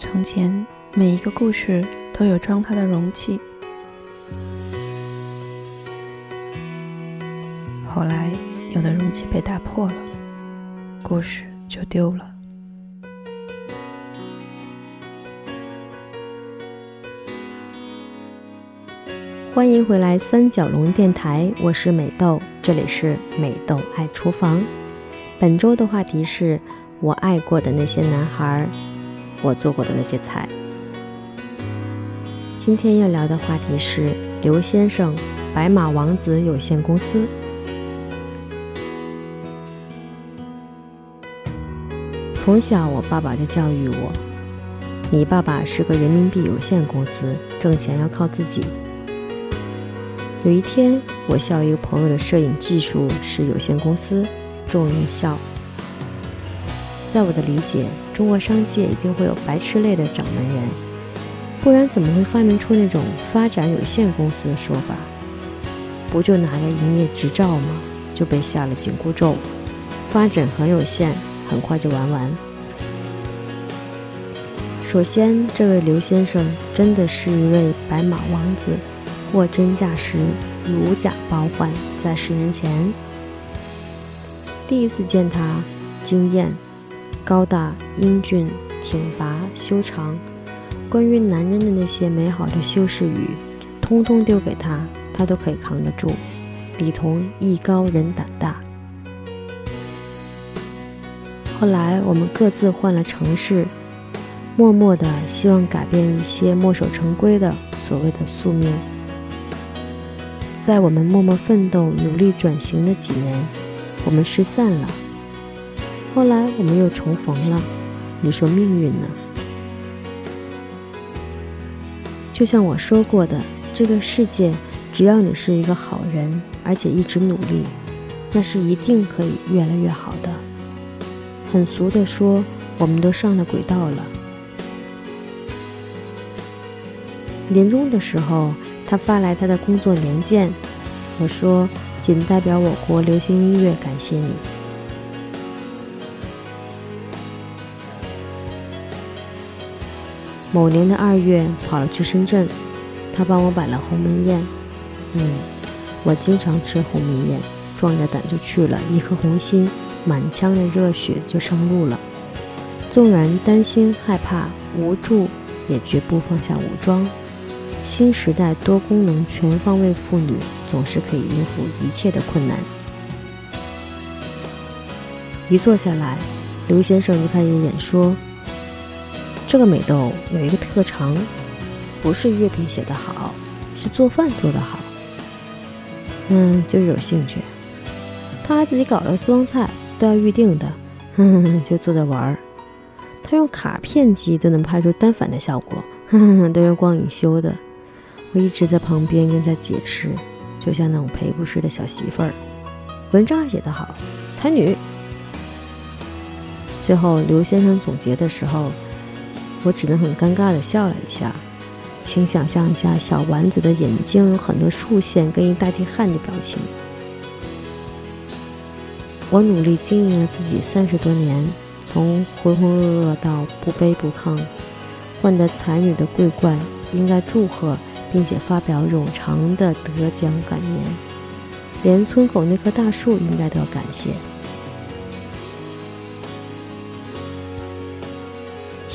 从前，每一个故事都有装它的容器。后来，有的容器被打破了，故事就丢了。欢迎回来三角龙电台，我是美豆，这里是美豆爱厨房。本周的话题是我爱过的那些男孩。我做过的那些菜。今天要聊的话题是刘先生白马王子有限公司。从小，我爸爸就教育我：“你爸爸是个人民币有限公司，挣钱要靠自己。”有一天，我笑一个朋友的摄影技术是有限公司，众人笑。在我的理解，中国商界一定会有白痴类的掌门人，不然怎么会发明出那种发展有限公司的说法？不就拿个营业执照吗？就被下了紧箍咒，发展很有限，很快就玩完。首先，这位刘先生真的是一位白马王子，货真价实，如假包换。在十年前，第一次见他，惊艳。高大、英俊、挺拔、修长，关于男人的那些美好的修饰语，通通丢给他，他都可以扛得住。李彤艺高人胆大。后来我们各自换了城市，默默的希望改变一些墨守成规的所谓的宿命。在我们默默奋斗、努力转型的几年，我们失散了。后来我们又重逢了，你说命运呢？就像我说过的，这个世界只要你是一个好人，而且一直努力，那是一定可以越来越好的。很俗的说，我们都上了轨道了。年终的时候，他发来他的工作年鉴，我说：“仅代表我国流行音乐感谢你。”某年的二月，跑了去深圳，他帮我摆了鸿门宴。嗯，我经常吃鸿门宴，壮着胆就去了，一颗红心，满腔的热血就上路了。纵然担心、害怕、无助，也绝不放下武装。新时代多功能全方位妇女，总是可以应付一切的困难。一坐下来，刘先生一看一眼说。这个美豆有一个特长，不是乐评写得好，是做饭做得好。嗯，就是有兴趣。他还自己搞了个私房菜，都要预定的，哼哼哼，就坐着玩儿。他用卡片机都能拍出单反的效果，哼哼哼，都用光影修的。我一直在旁边跟他解释，就像那种赔不是的小媳妇儿。文章写得好，才女。最后刘先生总结的时候。我只能很尴尬地笑了一下，请想象一下小丸子的眼睛有很多竖线跟一大滴汗的表情。我努力经营了自己三十多年，从浑浑噩噩到不卑不亢，换得才女的桂冠，应该祝贺并且发表冗长的得奖感言，连村口那棵大树应该都要感谢。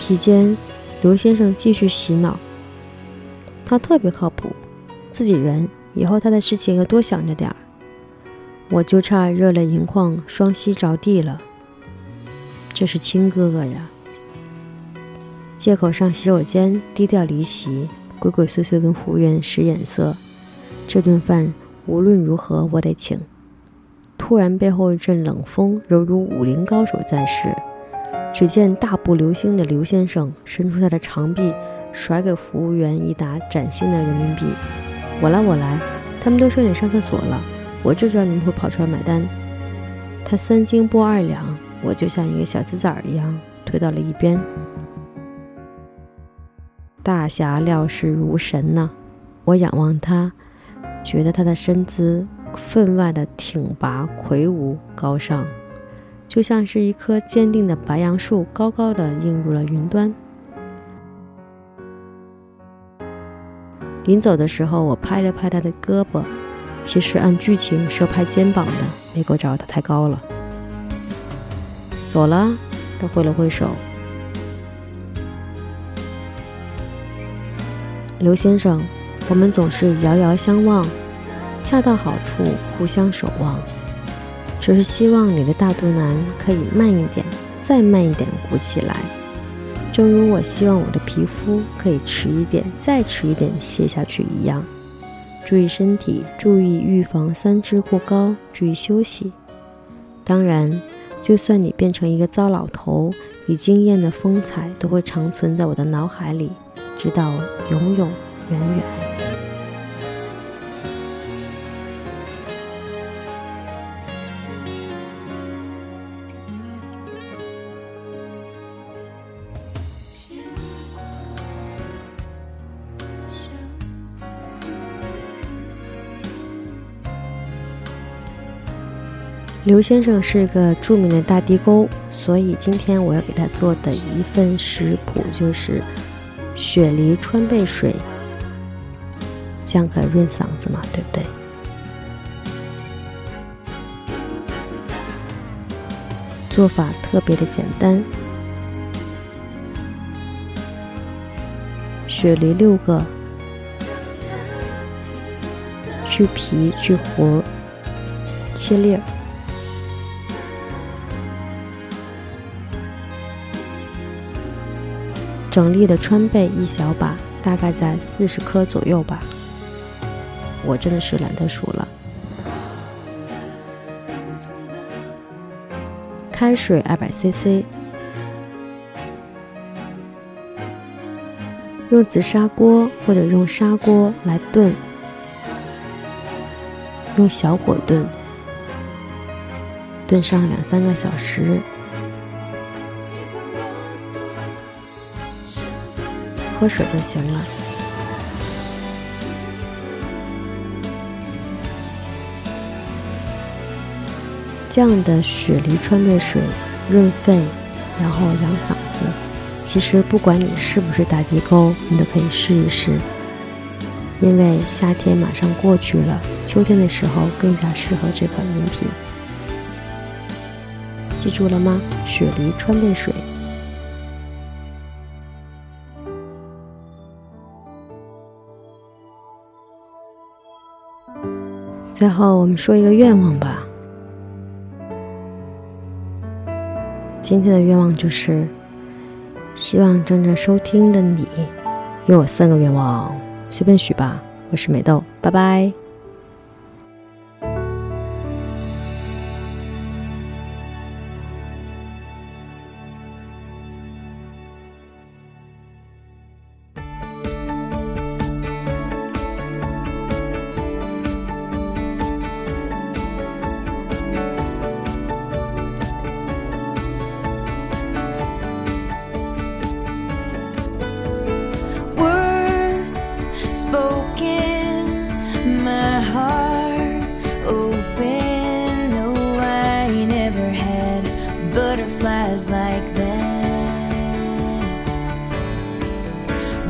期间，刘先生继续洗脑。他特别靠谱，自己人，以后他的事情要多想着点儿。我就差热泪盈眶、双膝着地了。这是亲哥哥呀！借口上洗手间，低调离席，鬼鬼祟祟跟服务员使眼色。这顿饭无论如何我得请。突然背后一阵冷风，犹如武林高手在世。只见大步流星的刘先生伸出他的长臂，甩给服务员一沓崭新的人民币。我来，我来。他们都说你上厕所了，我就专门会跑出来买单。他三斤拨二两，我就像一个小鸡仔一样推到了一边。大侠料事如神呐！我仰望他，觉得他的身姿分外的挺拔、魁梧、高尚。就像是一棵坚定的白杨树高高的映入了云端。临走的时候我拍了拍他的胳膊其实按剧情是要拍肩膀的没够着他太高了。走了他挥了挥手。刘先生我们总是遥遥相望恰到好处互相守望。只是希望你的大肚腩可以慢一点，再慢一点鼓起来。正如我希望我的皮肤可以迟一点，再迟一点卸下去一样。注意身体，注意预防三脂过高，注意休息。当然，就算你变成一个糟老头，你惊艳的风采都会长存在我的脑海里，直到永永远远。刘先生是个著名的大地沟，所以今天我要给他做的一份食谱就是雪梨川贝水，这样可以润嗓子嘛，对不对？做法特别的简单，雪梨六个，去皮去核，切粒儿。整粒的川贝一小把，大概在四十克左右吧。我真的是懒得数了。开水二百 CC，用紫砂锅或者用砂锅来炖，用小火炖，炖上两三个小时。喝水就行了。这样的雪梨川贝水润肺，然后养嗓子。其实不管你是不是打地沟，你都可以试一试。因为夏天马上过去了，秋天的时候更加适合这款饮品。记住了吗？雪梨川贝水。最后，我们说一个愿望吧。今天的愿望就是，希望正在收听的你，有三个愿望，随便许吧。我是美豆，拜拜。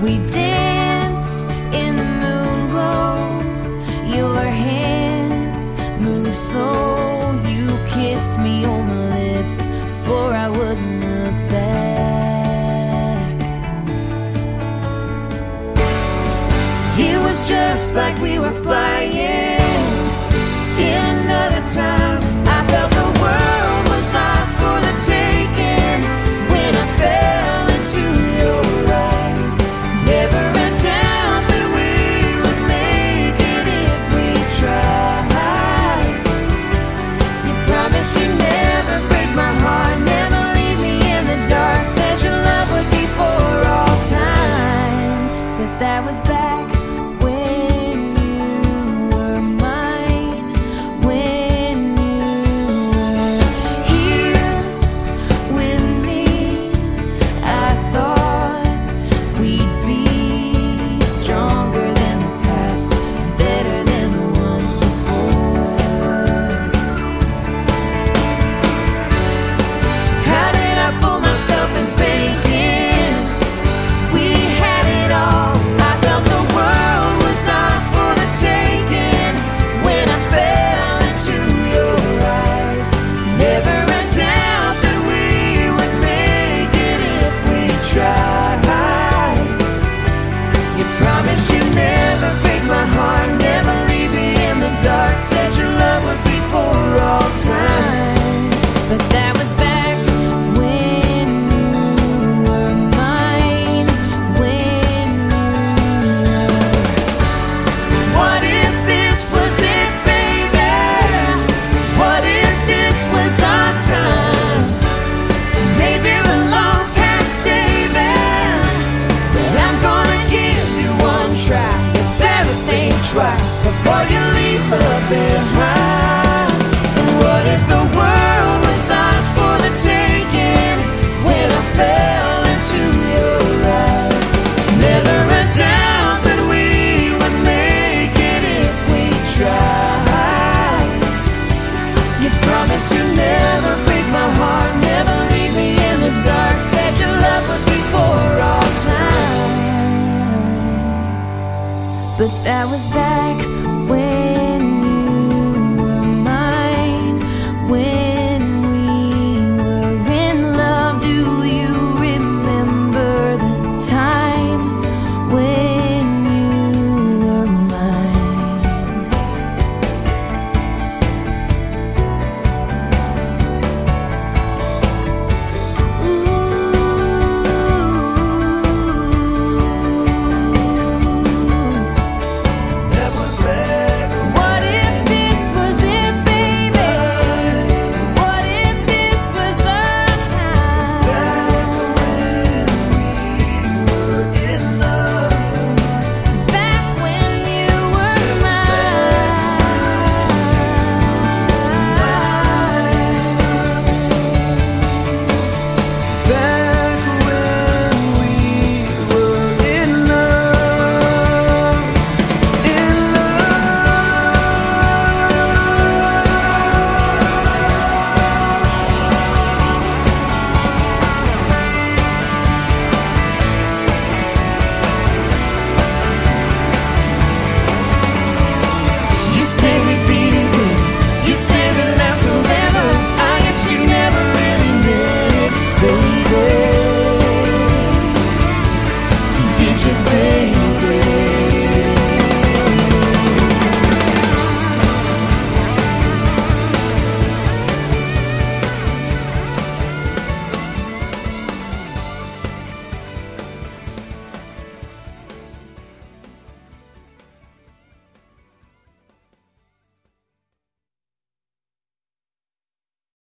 We danced in the moon glow. Your hands moved slow. You kissed me on my lips. Swore I wouldn't look back. It was just like we were flying in another time. But that was back